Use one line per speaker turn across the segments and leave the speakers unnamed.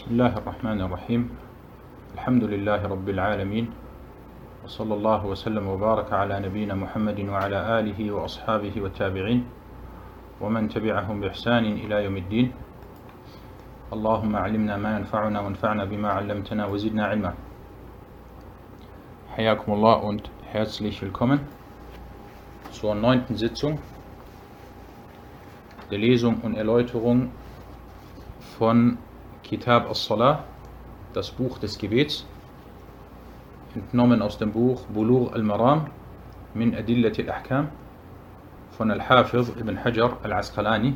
بسم الله الرحمن الرحيم. الحمد لله رب العالمين وصلى الله وسلم وبارك على نبينا محمد وعلى آله وأصحابه والتابعين ومن تبعهم بإحسان إلى يوم الدين. اللهم علمنا ما ينفعنا وانفعنا بما علمتنا وزدنا علما. حياكم الله und herzlich willkommen zur neunten Sitzung der Lesung und Erläuterung von Kitab al-Salah, das Buch des Gebets, entnommen aus dem Buch Bulur al-Maram min Adillat al-Ahkam von Al-Hafiz ibn Hajar al-Asqalani.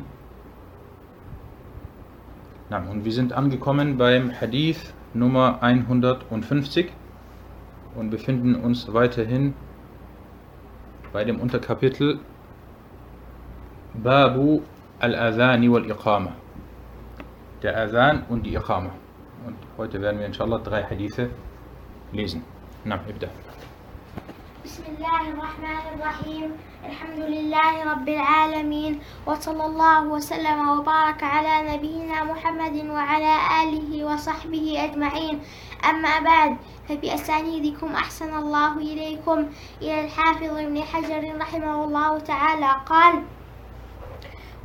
Und wir sind angekommen beim Hadith Nummer 150 und befinden uns weiterhin bei dem Unterkapitel Babu al-Adhani wal-Iqama. Der Adhan und die Iqama. Und heute werden wir inshallah drei Hadithe lesen. Na, ابدأ.
بسم الله الرحمن الرحيم الحمد لله رب العالمين وصلى الله وسلم وبارك على نبينا محمد وعلى آله وصحبه أجمعين أما بعد فبأسانيدكم أحسن الله إليكم إلى الحافظ ابن حجر رحمه الله تعالى قال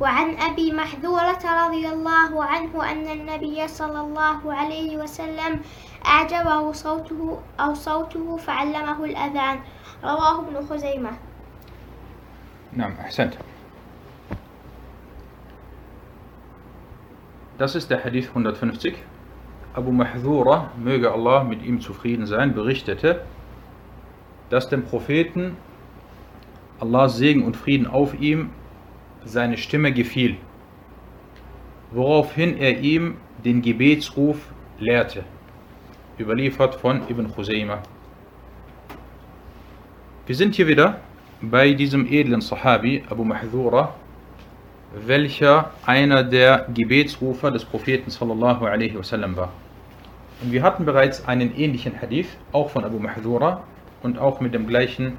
وعن أبي محذورة رضي الله عنه أن النبي صلى الله عليه وسلم أعجبه صوته أو صوته فعلمه الأذان رواه ابن خزيمة
نعم أحسنت Das ist der Hadith 150. Abu Mahzura, möge Allah mit ihm zufrieden sein, berichtete, dass dem Propheten Allahs Segen und Frieden auf ihm seine Stimme gefiel, woraufhin er ihm den Gebetsruf lehrte, überliefert von Ibn Khuzayma. Wir sind hier wieder bei diesem edlen Sahabi Abu Mahzura, welcher einer der Gebetsrufer des Propheten sallallahu alaihi wasallam war. Und wir hatten bereits einen ähnlichen Hadith, auch von Abu Mahzura und auch mit, dem gleichen,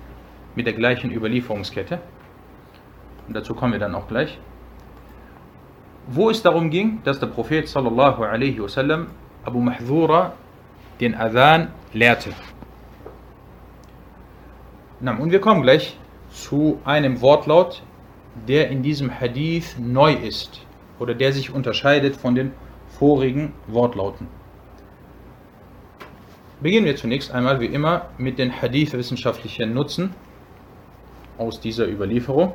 mit der gleichen Überlieferungskette. Dazu kommen wir dann auch gleich. Wo es darum ging, dass der Prophet sallallahu alaihi wasallam Abu Mahzura den Adhan lehrte. Und wir kommen gleich zu einem Wortlaut, der in diesem Hadith neu ist oder der sich unterscheidet von den vorigen Wortlauten. Beginnen wir zunächst einmal wie immer mit den Hadith-wissenschaftlichen Nutzen aus dieser Überlieferung.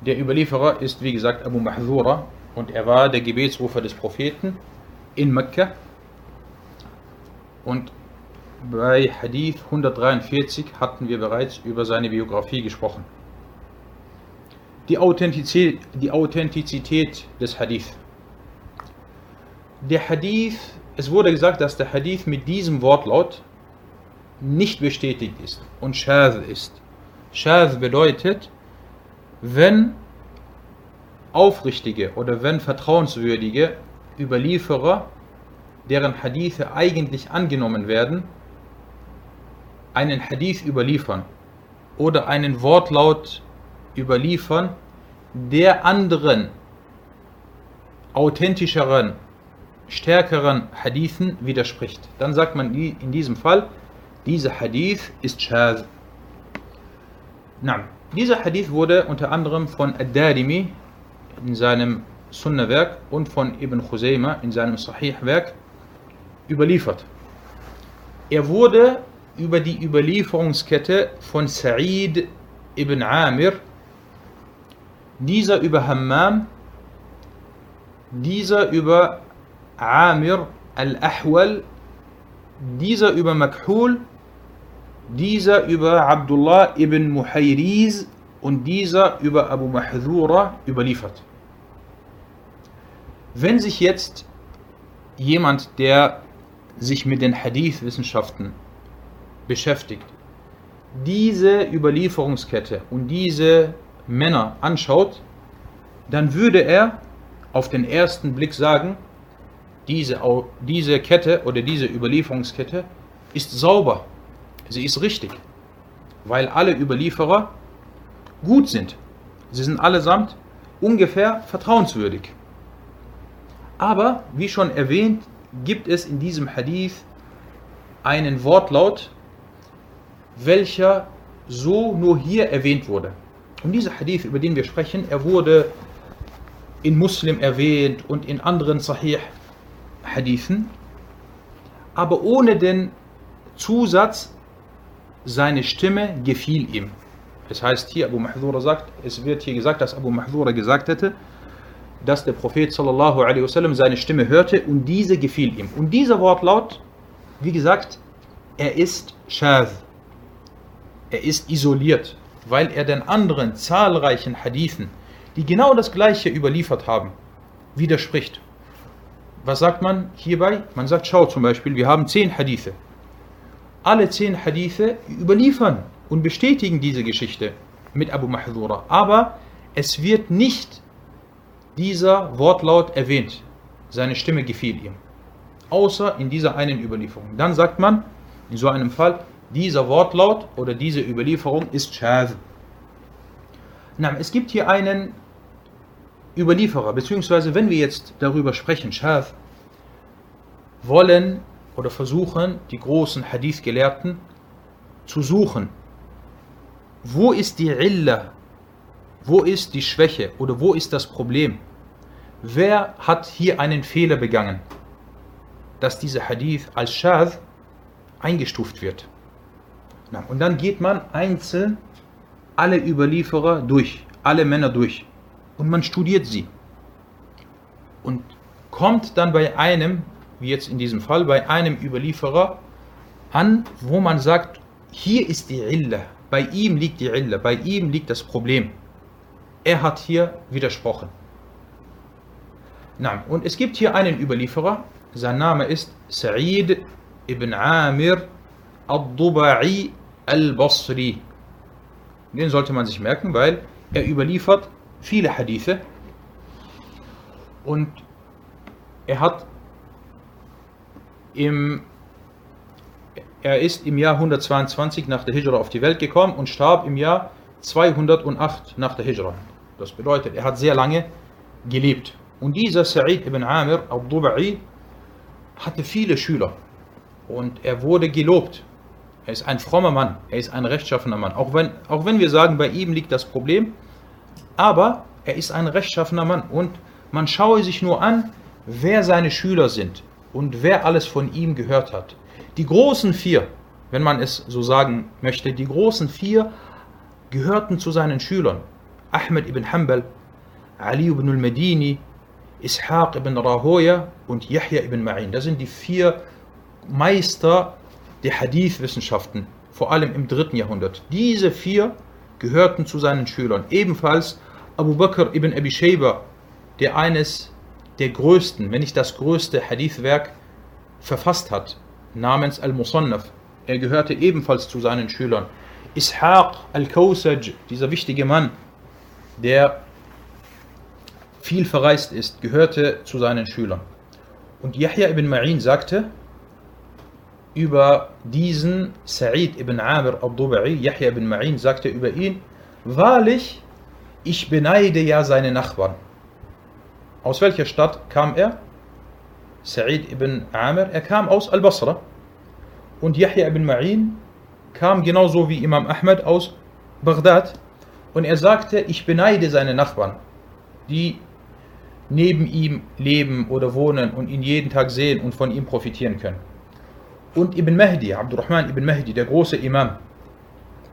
Der Überlieferer ist wie gesagt Abu Mahzura und er war der Gebetsrufer des Propheten in Mekka. Und bei Hadith 143 hatten wir bereits über seine Biografie gesprochen. Die Authentizität, die Authentizität des Hadith. Der Hadith, es wurde gesagt, dass der Hadith mit diesem Wortlaut nicht bestätigt ist und Shaz ist. Shaz bedeutet, wenn aufrichtige oder wenn vertrauenswürdige Überlieferer, deren Hadithe eigentlich angenommen werden, einen Hadith überliefern oder einen Wortlaut überliefern, der anderen authentischeren, stärkeren Hadithen widerspricht. Dann sagt man in diesem Fall, dieser Hadith ist Shaz. Na, dieser Hadith wurde unter anderem von Ad-Darimi in seinem Sunnah-Werk und von Ibn Khuzayma in seinem Sahih-Werk überliefert. Er wurde über die Überlieferungskette von Sa'id ibn Amir, dieser über Hammam, dieser über Amir al-Ahwal, dieser über Makhul, dieser über Abdullah ibn Muhayriz und dieser über Abu Mahzura überliefert. Wenn sich jetzt jemand, der sich mit den Hadith-Wissenschaften beschäftigt, diese Überlieferungskette und diese Männer anschaut, dann würde er auf den ersten Blick sagen, diese, diese Kette oder diese Überlieferungskette ist sauber, sie ist richtig, weil alle Überlieferer gut sind. Sie sind allesamt ungefähr vertrauenswürdig. Aber, wie schon erwähnt, gibt es in diesem Hadith einen Wortlaut, welcher so nur hier erwähnt wurde. Und dieser Hadith, über den wir sprechen, er wurde in Muslim erwähnt und in anderen Sahih-Hadithen, aber ohne den Zusatz, seine Stimme gefiel ihm. Das heißt hier, Abu Mahdura sagt, es wird hier gesagt, dass Abu Mahdura gesagt hätte, dass der Prophet sallallahu alaihi wasallam seine Stimme hörte und diese gefiel ihm. Und dieser Wortlaut, wie gesagt, er ist shadh. Er ist isoliert, weil er den anderen zahlreichen Hadithen, die genau das gleiche überliefert haben, widerspricht. Was sagt man hierbei? Man sagt, schau zum Beispiel, wir haben zehn Hadithe. Alle zehn Hadithe überliefern und bestätigen diese Geschichte mit Abu Mahdura. Aber es wird nicht dieser Wortlaut erwähnt. Seine Stimme gefiel ihm. Außer in dieser einen Überlieferung. Dann sagt man, in so einem Fall, dieser Wortlaut oder diese Überlieferung ist Shadh. Es gibt hier einen Überlieferer, beziehungsweise wenn wir jetzt darüber sprechen, Shadh, wollen oder versuchen die großen Hadith-Gelehrten zu suchen, wo ist die Illa, wo ist die Schwäche? Oder wo ist das Problem? Wer hat hier einen Fehler begangen, dass dieser Hadith als Shadh eingestuft wird? Und dann geht man einzeln alle Überlieferer durch, alle Männer durch. Und man studiert sie. Und kommt dann bei einem, wie jetzt in diesem Fall, bei einem Überlieferer an, wo man sagt, hier ist die Illa, bei ihm liegt die Illa, bei ihm liegt das Problem. Er hat hier widersprochen. Na, und es gibt hier einen Überlieferer, sein Name ist Sa'id ibn Amir al-Duba'i al-Basri. Den sollte man sich merken, weil er überliefert viele Hadithe und er hat im er ist im Jahr 122 nach der Hijra auf die Welt gekommen und starb im Jahr 208 nach der Hijra. Das bedeutet, er hat sehr lange gelebt. Und dieser Sa'id ibn Amir al-Duba'i hatte viele Schüler und er wurde gelobt. Er ist ein frommer Mann, er ist ein rechtschaffener Mann. Auch wenn, auch wenn wir sagen, bei ihm liegt das Problem, aber er ist ein rechtschaffener Mann und man schaue sich nur an, wer seine Schüler sind und wer alles von ihm gehört hat. Die großen vier, wenn man es so sagen möchte, die großen vier gehörten zu seinen Schülern. Ahmed ibn Hanbal, Ali ibn al-Medini, Ishaq ibn Rahoya und Yahya ibn Ma'in. Das sind die vier Meister der Hadith-Wissenschaften, vor allem im dritten Jahrhundert. Diese vier gehörten zu seinen Schülern. Ebenfalls Abu Bakr ibn Abi Shayba, der eines der größten, wenn nicht das größte Hadith-Werk verfasst hat, namens Al-Musannaf. Er gehörte ebenfalls zu seinen Schülern. Ishaq al-Kawsaj, dieser wichtige Mann, der viel verreist ist, gehörte zu seinen Schülern. Und Yahya ibn Ma'in sagte über diesen Sa'id ibn Amir al-Dubai, Yahya ibn Ma'in sagte über ihn, wahrlich, ich beneide ja seine Nachbarn. Aus welcher Stadt kam er? Sa'id ibn Amir, er kam aus Al-Basra. Und Yahya ibn Ma'in kam genauso wie Imam Ahmed aus Bagdad. Und er sagte, ich beneide seine Nachbarn, die neben ihm leben oder wohnen und ihn jeden Tag sehen und von ihm profitieren können. Und Ibn Mahdi, Abdurrahman ibn Mahdi, der große Imam,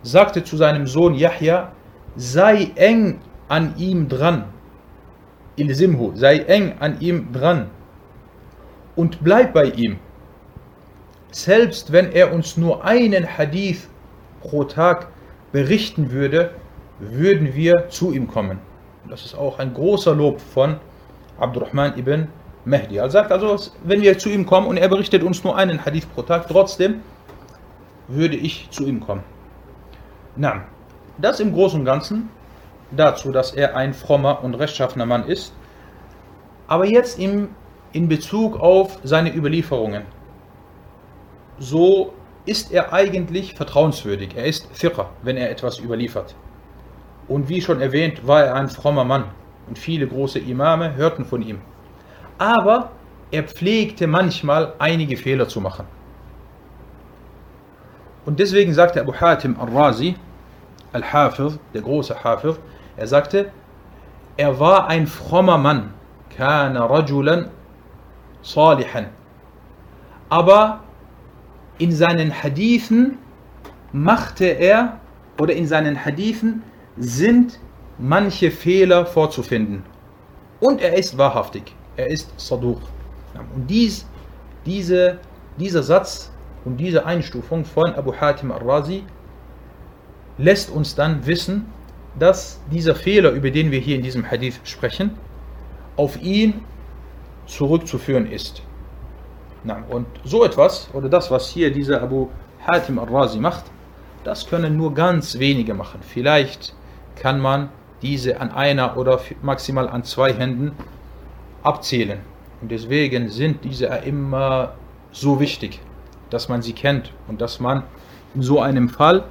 sagte zu seinem Sohn Yahya, sei eng an ihm dran. Ilsimhu, sei eng an ihm dran und bleib bei ihm. Selbst wenn er uns nur einen Hadith pro Tag berichten würde, würden wir zu ihm kommen. Das ist auch ein großer Lob von Abdurrahman ibn Mahdi. Er sagt also, wenn wir zu ihm kommen und er berichtet uns nur einen Hadith pro Tag, trotzdem würde ich zu ihm kommen. Na, das im Großen und Ganzen dazu, dass er ein frommer und rechtschaffener Mann ist. Aber jetzt im, in Bezug auf seine Überlieferungen. So ist er eigentlich vertrauenswürdig. Er ist Fiqh, wenn er etwas überliefert. Und wie schon erwähnt, war er ein frommer Mann und viele große Imame hörten von ihm. aber er pflegte manchmal einige Fehler zu machen. Und deswegen sagte Abu Hatim al-Razi, Al-Hafiz, der große Hafiz, er sagte, er war ein frommer Mann, kana rajulan salihan. Aber in seinen Hadithen machte er, oder in seinen Hadithen sind manche Fehler vorzufinden. Und er ist wahrhaftig, er ist Saduq. Und dies, diese, dieser Satz und diese Einstufung von Abu Hatim al-Razi lässt uns dann wissen, dass dieser Fehler, über den wir hier in diesem Hadith sprechen, auf ihn zurückzuführen ist. Und so etwas, oder das, was hier dieser Abu Hatim al-Razi macht, das können nur ganz wenige machen. Vielleicht kann man diese an einer oder maximal an zwei Händen abzählen. Und deswegen sind diese immer so wichtig, dass man sie kennt und dass man in so einem Fall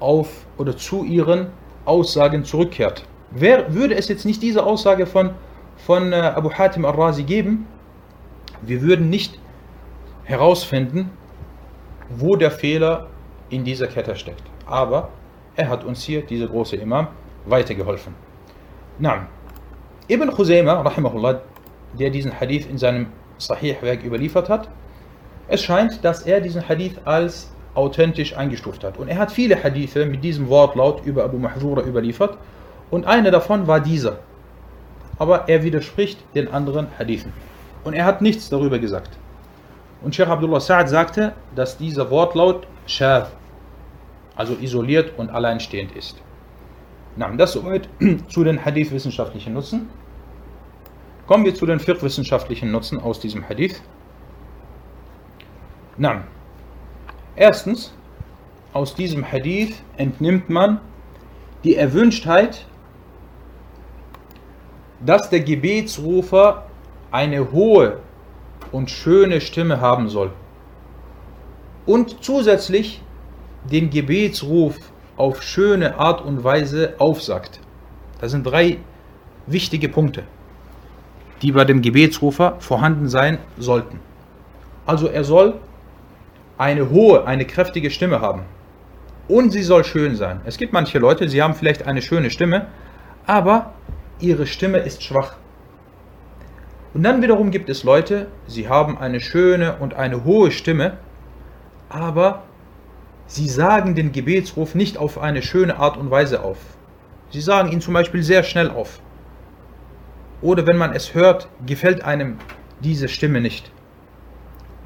auf oder zu ihren Aussagen zurückkehrt. Wer, würde es jetzt nicht diese Aussage von, von äh, Abu Hatim al-Razi geben, wir würden nicht herausfinden, wo der Fehler in dieser Kette steckt. Aber er hat uns hier, dieser große Imam, weitergeholfen. Na, Ibn Khuzayma, rahimahullah, der diesen Hadith in seinem Sahih-Werk überliefert hat, es scheint, dass er diesen Hadith als authentisch eingestuft hat. Und er hat viele Hadithe mit diesem Wortlaut über Abu Mahzura überliefert. Und einer davon war dieser. Aber er widerspricht den anderen Hadithen. Und er hat nichts darüber gesagt. Und Sheikh Abdullah Sa'ad sagte, dass dieser Wortlaut Shaf, also isoliert und alleinstehend ist. Na, das soweit zu den Hadith-wissenschaftlichen Nutzen. Kommen wir zu den fiqh-wissenschaftlichen Nutzen aus diesem Hadith. Na, erstens, aus diesem Hadith entnimmt man die Erwünschtheit, dass der Gebetsrufer eine hohe und schöne Stimme haben soll. Und zusätzlich den Gebetsruf auf schöne Art und Weise aufsagt. Das sind drei wichtige Punkte, die bei dem Gebetsrufer vorhanden sein sollten. Also er soll eine hohe, eine kräftige Stimme haben. Und sie soll schön sein. Es gibt manche Leute, sie haben vielleicht eine schöne Stimme, aber ihre Stimme ist schwach. Und dann wiederum gibt es Leute, sie haben eine schöne und eine hohe Stimme, aber sie sagen den Gebetsruf nicht auf eine schöne Art und Weise auf. Sie sagen ihn zum Beispiel sehr schnell auf. Oder wenn man es hört, gefällt einem diese Stimme nicht.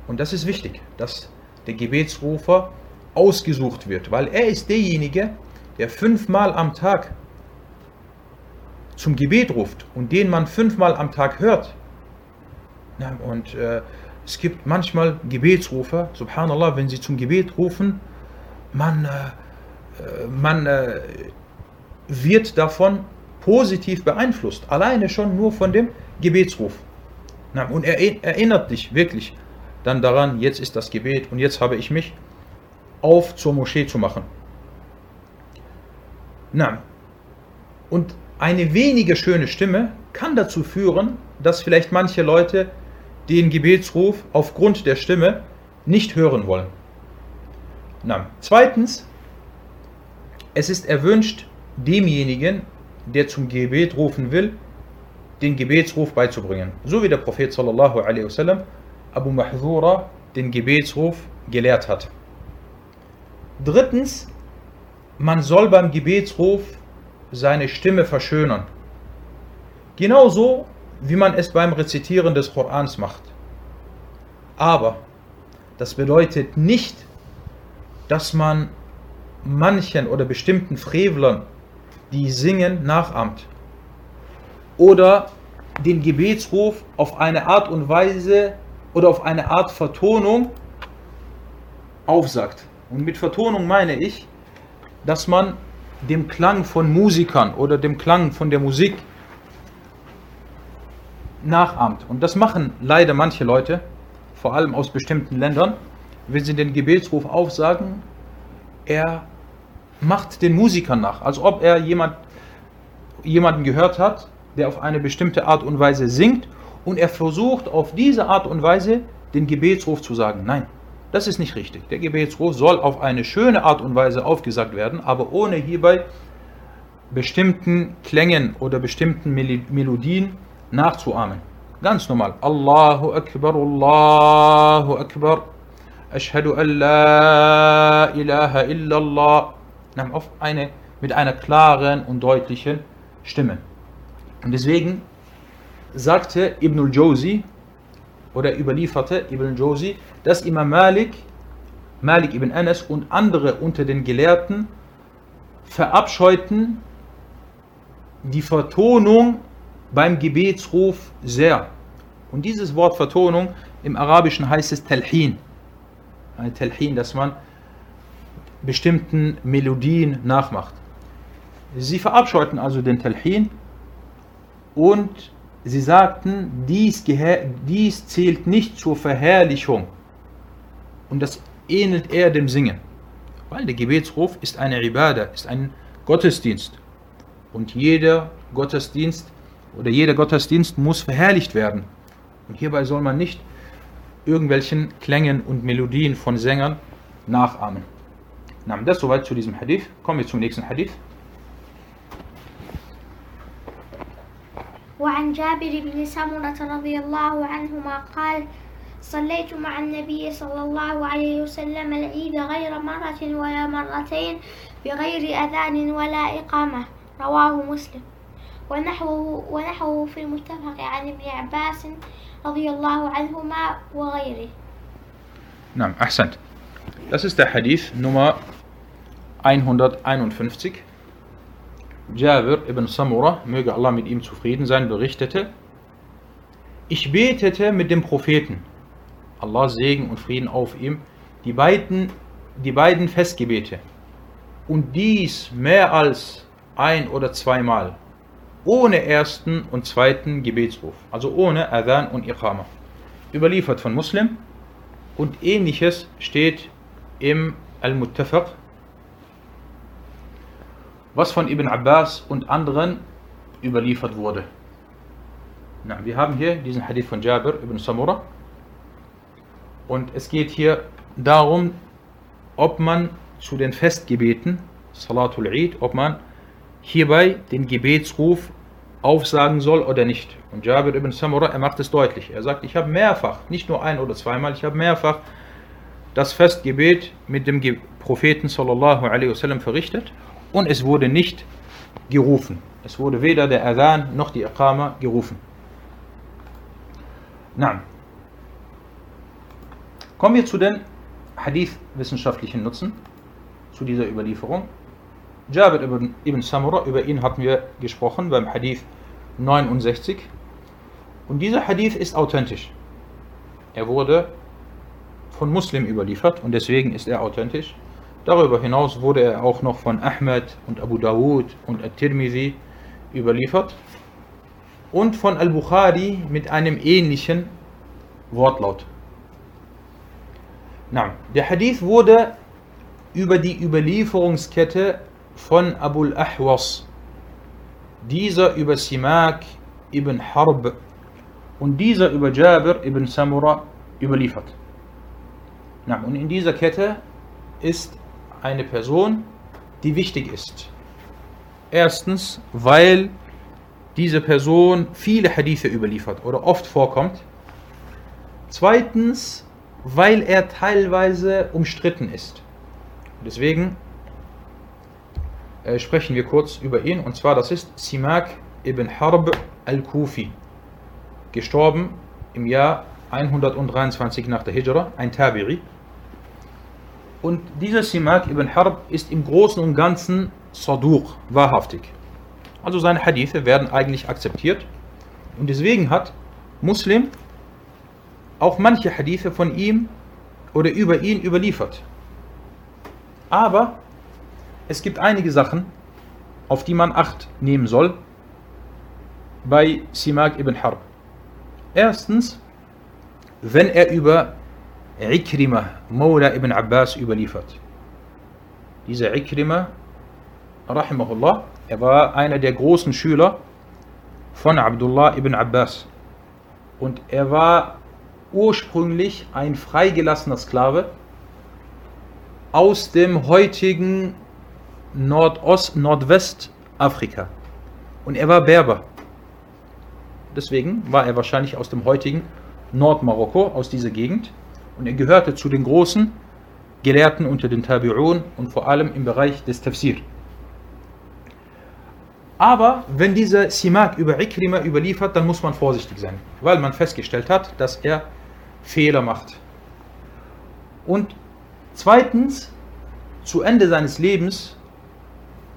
Und das ist wichtig, dass der Gebetsrufer ausgesucht wird, weil er ist derjenige, der fünfmal am Tag zum Gebet ruft und den man fünfmal am Tag hört. Und äh, es gibt manchmal Gebetsrufer, subhanallah, wenn sie zum Gebet rufen, man, äh, äh man äh, wird davon positiv beeinflusst, alleine schon nur von dem Gebetsruf. Und er erinnert dich wirklich dann daran, jetzt ist das Gebet und jetzt habe ich mich auf zur Moschee zu machen. Na, und eine weniger schöne Stimme kann dazu führen, dass vielleicht manche Leute den Gebetsruf aufgrund der Stimme nicht hören wollen. Na, zweitens, es ist erwünscht, demjenigen, der zum Gebet rufen will, den Gebetsruf beizubringen. So wie der Prophet sallallahu alaihi wasallam Abu Mahzura den Gebetsruf gelehrt hat. Drittens, man soll beim Gebetsruf seine Stimme verschönern. Genauso wie man es beim Rezitieren des Korans macht. Aber das bedeutet nicht, dass man manchen oder bestimmten Frevlern, die singen, nachahmt. Oder den Gebetsruf auf eine Art und Weise oder auf eine Art Vertonung aufsagt. Und mit Vertonung meine ich, dass man dem Klang von Musikern oder dem Klang von der Musik nachahmt. Und das machen leider manche Leute, vor allem aus bestimmten Ländern, wenn sie den Gebetsruf aufsagen, er macht den Musikern nach, als ob er jemand, jemanden gehört hat, der auf eine bestimmte Art und Weise singt und er versucht auf diese Art und Weise den Gebetsruf zu sagen. Nein, das ist nicht richtig. Der Gebetsruf soll auf eine schöne Art und Weise aufgesagt werden, aber ohne hierbei bestimmten Klängen oder bestimmten Melodien nachzuahmen. Ganz normal. Allahu Akbar, Allahu Akbar. Ashhadu an la ilaha illallah. Auf eine, mit einer klaren und deutlichen Stimme. Und deswegen sagte Ibn al-Jawzi oder überlieferte Ibn al-Jawzi, dass Imam Malik, Malik ibn Anas und andere unter den Gelehrten verabscheuten die Vertonung beim Gebetsruf sehr. Und dieses Wort Vertonung im Arabischen heißt es Talhin. Ein Talhin, dass man bestimmten Melodien nachmacht. Sie verabscheuten also den Talhin und sie sagten, dies, dies zählt nicht zur Verherrlichung und das ähnelt eher dem Singen. Weil der Gebetsruf ist eine Ibadah, ist ein Gottesdienst. Und jeder Gottesdienst oder jeder Gottesdienst muss verherrlicht werden. Und hierbei soll man nicht irgendwelchen Klängen und Melodien von Sängern nachahmen. Na, das soweit zu diesem Hadith. Kommen wir zum nächsten Hadith.
وعن جابر بن سمرة رضي الله عنهما قال صليت مع النبي صلى الله عليه وسلم العيد غير مرة ولا مرتين بغير أذان ولا إقامة. رواه مسلم. ونحوه, ونحوه في المتفق عن ابن عباس رضي الله عنهما وغيره.
نعم أحسنت. Das ist der Hadith Nummer 151. Jabir ibn Samura, möge Allah mit ihm zufrieden sein, berichtete, ich betete mit dem Propheten, Allah Segen und Frieden auf ihm, die beiden, die beiden Festgebete. Und dies mehr als ein oder zweimal, ohne ersten und zweiten Gebetsruf, also ohne Adhan und Iqama. Überliefert von Muslim. Und ähnliches steht im Al-Muttafaq was von Ibn Abbas und anderen überliefert wurde. Na, wir haben hier diesen Hadith von Jabir ibn Samura und es geht hier darum, ob man zu den Festgebeten, Salatul Eid, ob man hierbei den Gebetsruf aufsagen soll oder nicht. Und Jabir ibn Samura, er macht es deutlich. Er sagt, ich habe mehrfach, nicht nur ein oder zweimal, ich habe mehrfach das Festgebet mit dem Propheten sallallahu alaihi wasallam verrichtet und es wurde nicht gerufen. Es wurde weder der Adhan noch die Iqama gerufen. Na. Kommen wir zu den Hadith-wissenschaftlichen Nutzen, zu dieser Überlieferung. Jabir ibn, ibn Samura, über ihn hatten wir gesprochen beim Hadith 69. Und dieser Hadith ist authentisch. Er wurde von Muslim überliefert und deswegen ist er authentisch. Darüber hinaus wurde er auch noch von Ahmed und Abu Dawud und At-Tirmidhi überliefert und von Al-Bukhari mit einem ähnlichen Wortlaut. Na, der Hadith wurde über die Überlieferungskette von Abu al-Ahwas, dieser über Simak ibn Harb und dieser über Jabir ibn Samura überliefert. Na, und in dieser Kette ist eine Person, die wichtig ist. Erstens, weil diese Person viele Hadithe überliefert oder oft vorkommt. Zweitens, weil er teilweise umstritten ist. Deswegen äh, sprechen wir kurz über ihn. Und zwar, das ist Simak ibn Harb al-Kufi. Gestorben im Jahr 123 nach der Hijra, ein Tabi'i. Und dieser Simak ibn Harb ist im Großen und Ganzen Saduq, wahrhaftig. Also seine Hadithe werden eigentlich akzeptiert. Und deswegen hat Muslim auch manche Hadithe von ihm oder über ihn überliefert. Aber es gibt einige Sachen, auf die man Acht nehmen soll bei Simak ibn Harb. Erstens, wenn er über Ikrimah, Mawla ibn Abbas überliefert. Dieser Ikrimah, rahimahullah, er war einer der großen Schüler von Abdullah ibn Abbas. Und er war ursprünglich ein freigelassener Sklave aus dem heutigen Nordost, Nordwestafrika. Und er war Berber. Deswegen war er wahrscheinlich aus dem heutigen Nordmarokko, aus dieser Gegend. Und er gehörte zu den großen Gelehrten unter den Tabi'un und vor allem im Bereich des Tafsir. Aber wenn dieser Simak über Ikrima überliefert, dann muss man vorsichtig sein, weil man festgestellt hat, dass er Fehler macht. Und zweitens, zu Ende seines Lebens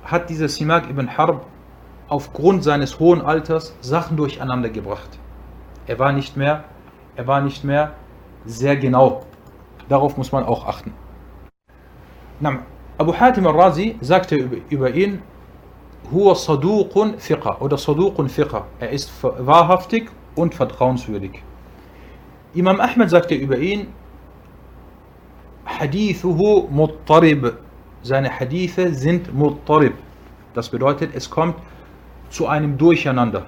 hat dieser Simak ibn Harb aufgrund seines hohen Alters Sachen durcheinander gebracht. Er war nicht mehr, er war nicht mehr sehr genau. Darauf muss man auch achten. Abu Hatim al-Razi sagte über ihn, Huwa Saduqun Fiqa oder Saduqun Fiqa. Er ist wahrhaftig und vertrauenswürdig. Imam Ahmed sagte über ihn, Hadithuhu Muttarib. Seine Hadithe sind Muttarib. Das bedeutet, es kommt zu einem Durcheinander.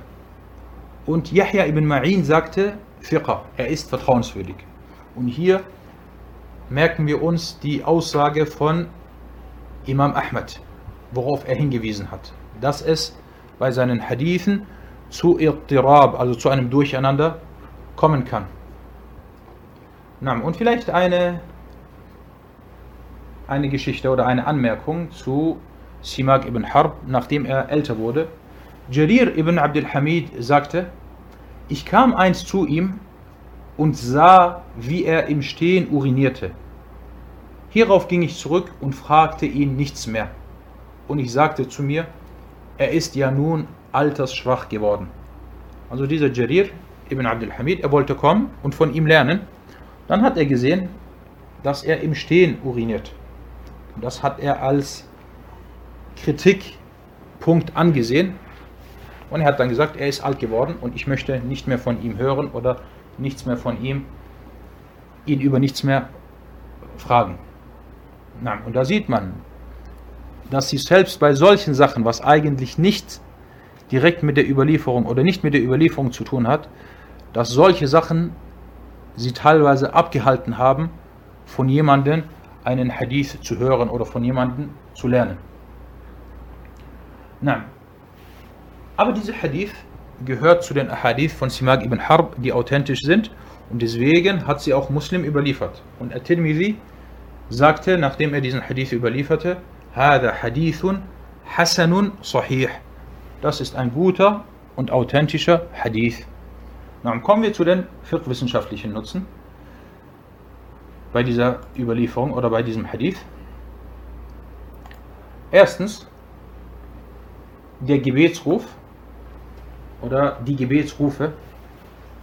Und Yahya ibn Ma'in sagte, Fiqa, er ist vertrauenswürdig. Und hier merken wir uns die Aussage von Imam Ahmed, worauf er hingewiesen hat, dass es bei seinen Hadithen zu Irtirab, also zu einem Durcheinander, kommen kann. Und vielleicht eine, eine Geschichte oder eine Anmerkung zu Simak ibn Harb, nachdem er älter wurde. Jarir ibn Abdul Hamid sagte, ich kam einst zu ihm und sah, wie er im Stehen urinierte. Hierauf ging ich zurück und fragte ihn nichts mehr. Und ich sagte zu mir, er ist ja nun altersschwach geworden. Also dieser Jarir ibn Abdul Hamid, er wollte kommen und von ihm lernen. Dann hat er gesehen, dass er im Stehen uriniert. Und das hat er als Kritikpunkt angesehen. Und er hat dann gesagt, er ist alt geworden und ich möchte nicht mehr von ihm hören oder nichts mehr von ihm, ihn über nichts mehr fragen. Und da sieht man, dass sie selbst bei solchen Sachen, was eigentlich nicht direkt mit der Überlieferung oder nicht mit der Überlieferung zu tun hat, dass solche Sachen sie teilweise abgehalten haben, von jemandem einen Hadith zu hören oder von jemandem zu lernen. Nein. Aber dieser Hadith gehört zu den Ahadith von Simag ibn Harb, die authentisch sind. Und deswegen hat sie auch Muslim überliefert. Und At-Tirmidhi sagte, nachdem er diesen Hadith überlieferte, Hada Hadithun Hasanun Sahih. Das ist ein guter und authentischer Hadith. Dann kommen wir zu den fiqh-wissenschaftlichen Nutzen bei dieser Überlieferung oder bei diesem Hadith. Erstens, der Gebetsruf oder die Gebetsrufe,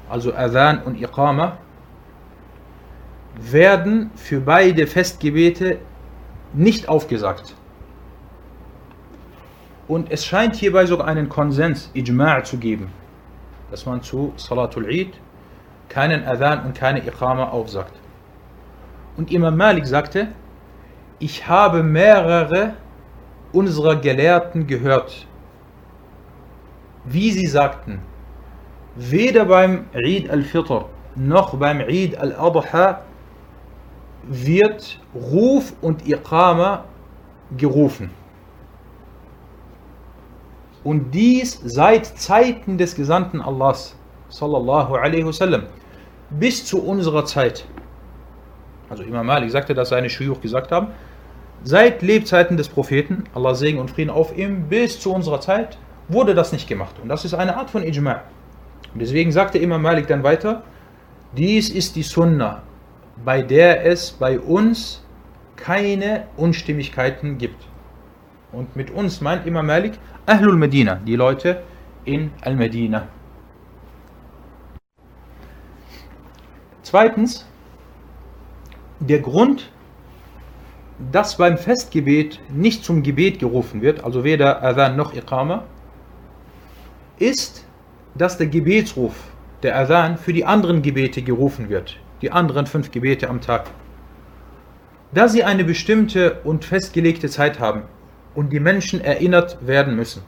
also Adhan und Iqama, werden für beide Festgebete nicht aufgesagt. Und es scheint hierbei sogar einen Konsens, Ijma' zu geben dass man zu Salatul Eid keinen Adhan und keine Iqama aufsagt. Und Imam Malik sagte, ich habe mehrere unserer Gelehrten gehört, wie sie sagten, weder beim Eid al-Fitr noch beim Eid al-Adha wird Ruf und Iqama gerufen. Und dies seit Zeiten des Gesandten Allahs, sallallahu alaihi wasallam, bis zu unserer Zeit. Also Imam Malik sagte, dass seine Schuyuch gesagt haben, seit Lebzeiten des Propheten, Allah Segen und Frieden auf ihm, bis zu unserer Zeit, wurde das nicht gemacht. Und das ist eine Art von Ijma'. Und deswegen sagte Imam Malik dann weiter, dies ist die Sunna, bei der es bei uns keine Unstimmigkeiten gibt. Und mit uns meint Imam Malik Ahlul Medina, die Leute in Al-Medina. Zweitens, der Grund, dass beim Festgebet nicht zum Gebet gerufen wird, also weder Adhan noch Iqama, ist, dass der Gebetsruf, der Adhan, für die anderen Gebete gerufen wird, die anderen fünf Gebete am Tag. Da sie eine bestimmte und festgelegte Zeit haben, und die Menschen erinnert werden müssen.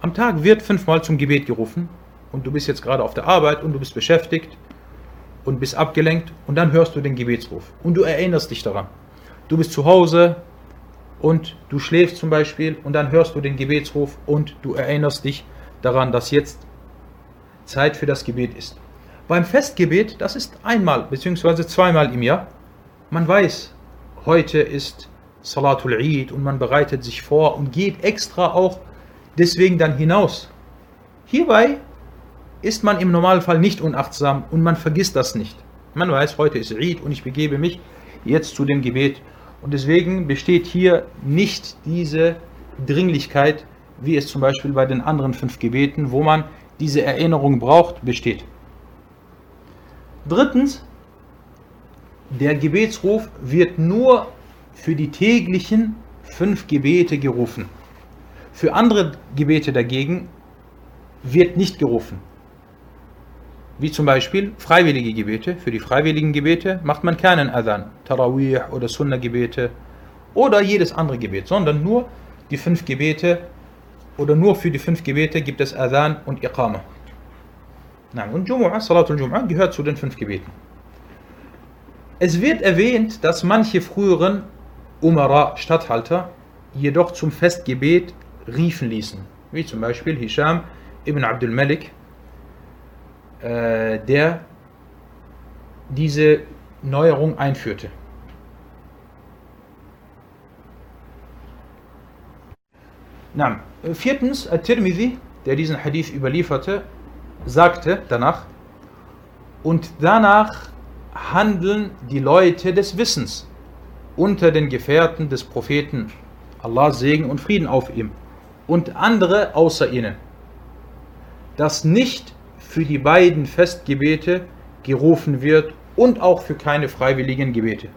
Am Tag wird fünfmal zum Gebet gerufen und du bist jetzt gerade auf der Arbeit und du bist beschäftigt und bist abgelenkt und dann hörst du den Gebetsruf und du erinnerst dich daran. Du bist zu Hause und du schläfst zum Beispiel und dann hörst du den Gebetsruf und du erinnerst dich daran, dass jetzt Zeit für das Gebet ist. Beim Festgebet, das ist einmal bzw. zweimal im Jahr. Man weiß, heute ist Salatul Eid und man bereitet sich vor und geht extra auch deswegen dann hinaus. Hierbei ist man im Normalfall nicht unachtsam und man vergisst das nicht. Man weiß, heute ist Eid und ich begebe mich jetzt zu dem Gebet. Und deswegen besteht hier nicht diese Dringlichkeit, wie es zum Beispiel bei den anderen fünf Gebeten, wo man diese Erinnerung braucht, besteht. Drittens, der Gebetsruf wird nur für die täglichen fünf Gebete gerufen. Für andere Gebete dagegen wird nicht gerufen. Wie zum Beispiel freiwillige Gebete. Für die freiwilligen Gebete macht man keinen Adhan, Tarawih oder Sunnah-Gebete oder jedes andere Gebet, sondern nur die fünf Gebete oder nur für die fünf Gebete gibt es Adhan und Iqama. Und Jumu'ah, Salatul Jumu'ah gehört zu den fünf Gebeten. Es wird erwähnt, dass manche früheren Umara, Statthalter, jedoch zum Festgebet riefen ließen. Wie zum Beispiel Hisham ibn Abdul Malik, äh, der diese Neuerung einführte. Na, viertens, At-Tirmidhi, der diesen Hadith überlieferte, sagte danach, und danach handeln die Leute des Wissens unter den Gefährten des Propheten, Allah Segen und Frieden auf ihm, und andere außer ihnen, dass nicht für die beiden Festgebete gerufen wird und auch für keine freiwilligen Gebete.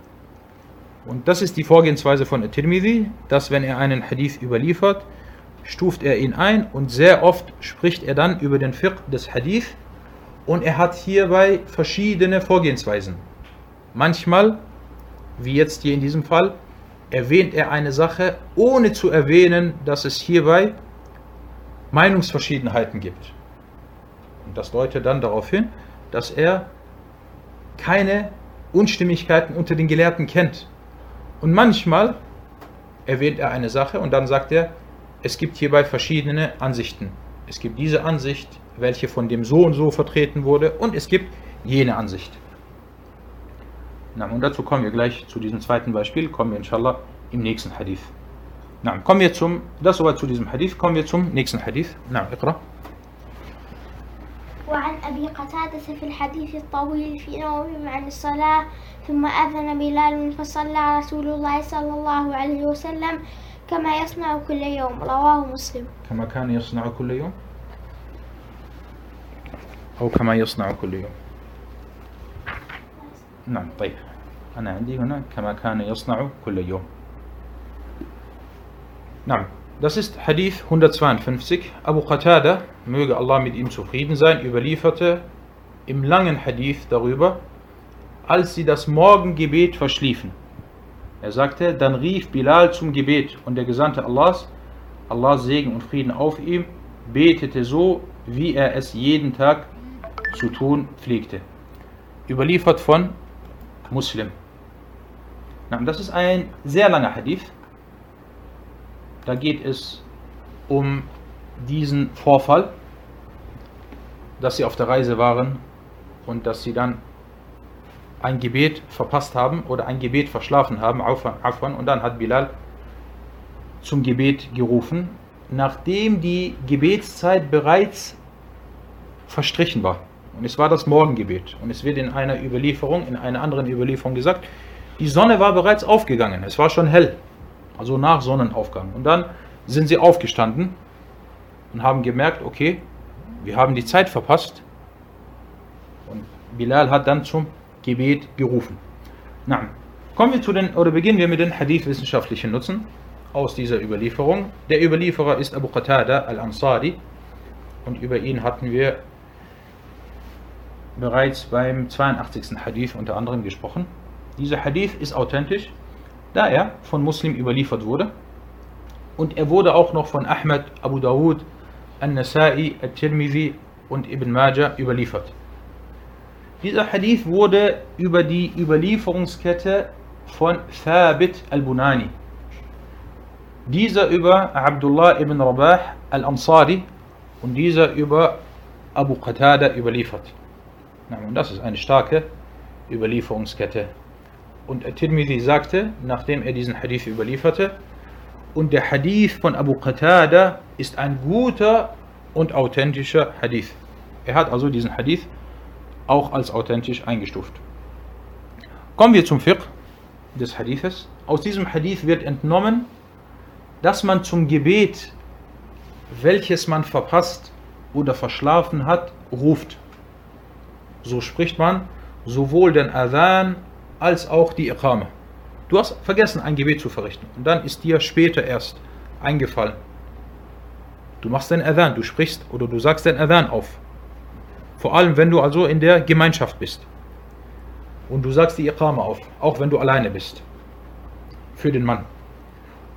Und das ist die Vorgehensweise von At-Tirmidhi, dass wenn er einen Hadith überliefert, stuft er ihn ein und sehr oft spricht er dann über den Fiqh des Hadith und er hat hierbei verschiedene Vorgehensweisen. Manchmal, wie jetzt hier in diesem Fall, erwähnt er eine Sache, ohne zu erwähnen, dass es hierbei Meinungsverschiedenheiten gibt. Und das deutet dann darauf hin, dass er keine Unstimmigkeiten unter den Gelehrten kennt. Und manchmal erwähnt er eine Sache und dann sagt er, es gibt hierbei verschiedene Ansichten. Es gibt diese Ansicht, welche von dem so und so vertreten wurde, und es gibt jene Ansicht. Na, und dazu kommen wir gleich zu diesem zweiten Beispiel, kommen wir inshallah im nächsten Hadith. Na, kommen wir zum, das soweit zu diesem Hadith, kommen wir zum nächsten Hadith. Na, اقرأ.
وعن أبي قتادة في الحديث الطويل في نومهم عن الصلاة ثم أذن بلال فصلى رسول الله صلى الله عليه وسلم كما يصنع كل يوم رواه مسلم
كما كان يصنع كل يوم أو كما يصنع كل يوم نعم طيب أنا عندي هنا كما كان يصنع كل يوم نعم Das ist Hadith 152. Abu Qatada, möge Allah mit ihm zufrieden sein, überlieferte im langen Hadith darüber, als sie das Morgengebet verschliefen. Er sagte, dann rief Bilal zum Gebet und der Gesandte Allahs, Allahs Segen und Frieden auf ihm, betete so, wie er es jeden Tag zu tun pflegte. Überliefert von Muslim. Das ist ein sehr langer Hadith. Da geht es um diesen Vorfall, dass sie auf der Reise waren und dass sie dann ein Gebet verpasst haben oder ein Gebet verschlafen haben, Afwan, und dann hat Bilal zum Gebet gerufen, nachdem die Gebetszeit bereits verstrichen war. Und es war das Morgengebet. Und es wird in einer Überlieferung, in einer anderen Überlieferung gesagt, die Sonne war bereits aufgegangen, es war schon hell also nach Sonnenaufgang. Und dann sind sie aufgestanden und haben gemerkt, okay, wir haben die Zeit verpasst. Und Bilal hat dann zum Gebet gerufen. Na, kommen wir zu den, oder beginnen wir mit den Hadith-wissenschaftlichen Nutzen aus dieser Überlieferung. Der Überlieferer ist Abu Qatada al-Ansari und über ihn hatten wir bereits beim 82. Hadith unter anderem gesprochen. Dieser Hadith ist authentisch da er von Muslim überliefert wurde. Und er wurde auch noch von Ahmed, Abu Dawud, An-Nasai, Al-Tirmidhi und Ibn Majah überliefert. Dieser Hadith wurde über die Überlieferungskette von Thabit al-Bunani. Dieser über Abdullah ibn Rabah al-Ansari und dieser über Abu Qatada überliefert. Und das ist eine starke Überlieferungskette. Und At-Tirmidhi sagte, nachdem er diesen Hadith überlieferte, und der Hadith von Abu Qatada ist ein guter und authentischer Hadith. Er hat also diesen Hadith auch als authentisch eingestuft. Kommen wir zum Fiqh des Hadithes. Aus diesem Hadith wird entnommen, dass man zum Gebet, welches man verpasst oder verschlafen hat, ruft. So spricht man sowohl den Adhan als auch die Iqame. Du hast vergessen, ein Gebet zu verrichten und dann ist dir später erst eingefallen. Du machst den Adhan, du sprichst oder du sagst den Adhan auf. Vor allem, wenn du also in der Gemeinschaft bist. Und du sagst die Iqama auf, auch wenn du alleine bist. Für den Mann.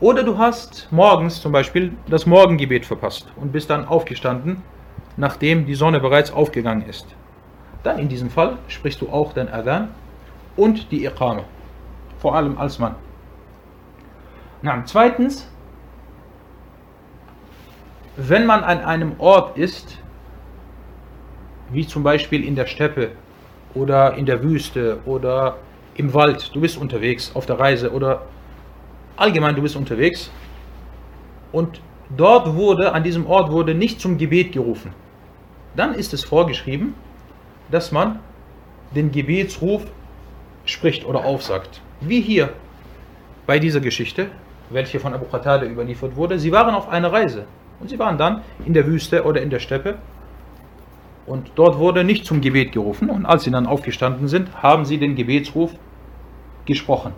Oder du hast morgens zum Beispiel das Morgengebet verpasst und bist dann aufgestanden, nachdem die Sonne bereits aufgegangen ist. Dann in diesem Fall sprichst du auch den Adhan und die Iqama. Vor allem als Mann. Na, zweitens, wenn man an einem Ort ist, wie zum Beispiel in der Steppe oder in der Wüste oder im Wald, du bist unterwegs auf der Reise oder allgemein du bist unterwegs und dort wurde, an diesem Ort wurde nicht zum Gebet gerufen, dann ist es vorgeschrieben, dass man den Gebetsruf spricht oder aufsagt. Wie hier bei dieser Geschichte, welche von Abu Qatada überliefert wurde. Sie waren auf einer Reise und sie waren dann in der Wüste oder in der Steppe und dort wurde nicht zum Gebet gerufen. Und als sie dann aufgestanden sind, haben sie den Gebetsruf gesprochen.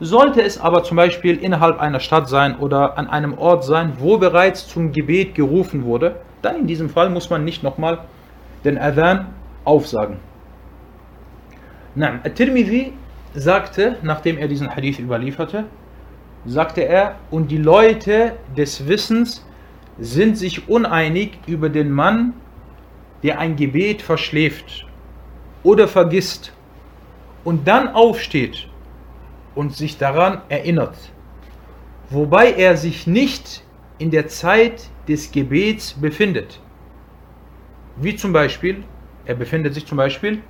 Sollte es aber zum Beispiel innerhalb einer Stadt sein oder an einem Ort sein, wo bereits zum Gebet gerufen wurde, dann in diesem Fall muss man nicht nochmal den Adhan aufsagen. At-Tirmidhi sagte, nachdem er diesen Hadith überlieferte, sagte er, und die Leute des Wissens sind sich uneinig über den Mann, der ein Gebet verschläft oder vergisst und dann aufsteht und sich daran erinnert, wobei er sich nicht in der Zeit des Gebets befindet. Wie zum Beispiel, er befindet sich zum Beispiel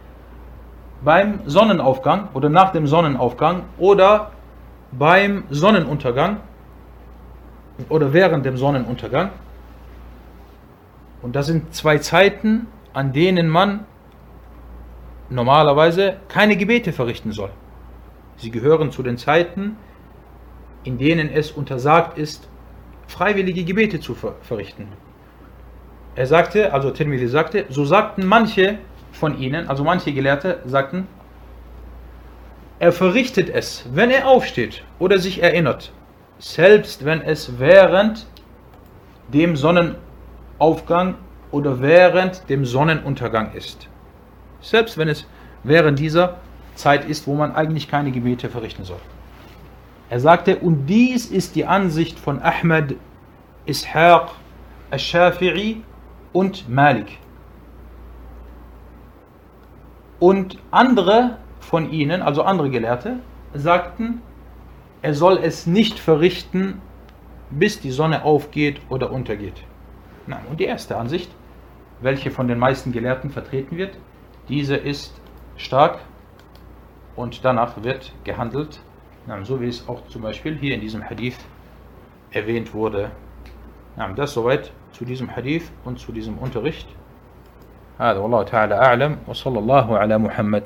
beim Sonnenaufgang oder nach dem Sonnenaufgang oder beim Sonnenuntergang oder während dem Sonnenuntergang und das sind zwei Zeiten, an denen man normalerweise keine Gebete verrichten soll. Sie gehören zu den Zeiten, in denen es untersagt ist, freiwillige Gebete zu verrichten. Er sagte, also Tirmidhi sagte, so sagten manche von ihnen, also manche Gelehrte sagten, er verrichtet es, wenn er aufsteht oder sich erinnert, selbst wenn es während dem Sonnenaufgang Aufgang oder während dem Sonnenuntergang ist. Selbst wenn es während dieser Zeit ist, wo man eigentlich keine Gebete verrichten soll. Er sagte, und dies ist die Ansicht von Ahmed, Ishaq, Al-Shafi'i und Malik. Und andere von ihnen, also andere Gelehrte, sagten, er soll es nicht verrichten, bis die Sonne aufgeht oder untergeht. Nein, und die erste Ansicht, welche von den meisten Gelehrten vertreten wird, diese ist stark und danach wird gehandelt, so wie es auch zum Beispiel hier in diesem Hadith erwähnt wurde. Das soweit zu diesem Hadith und zu diesem Unterricht. هذا والله تعالى أعلم وصلى الله على محمد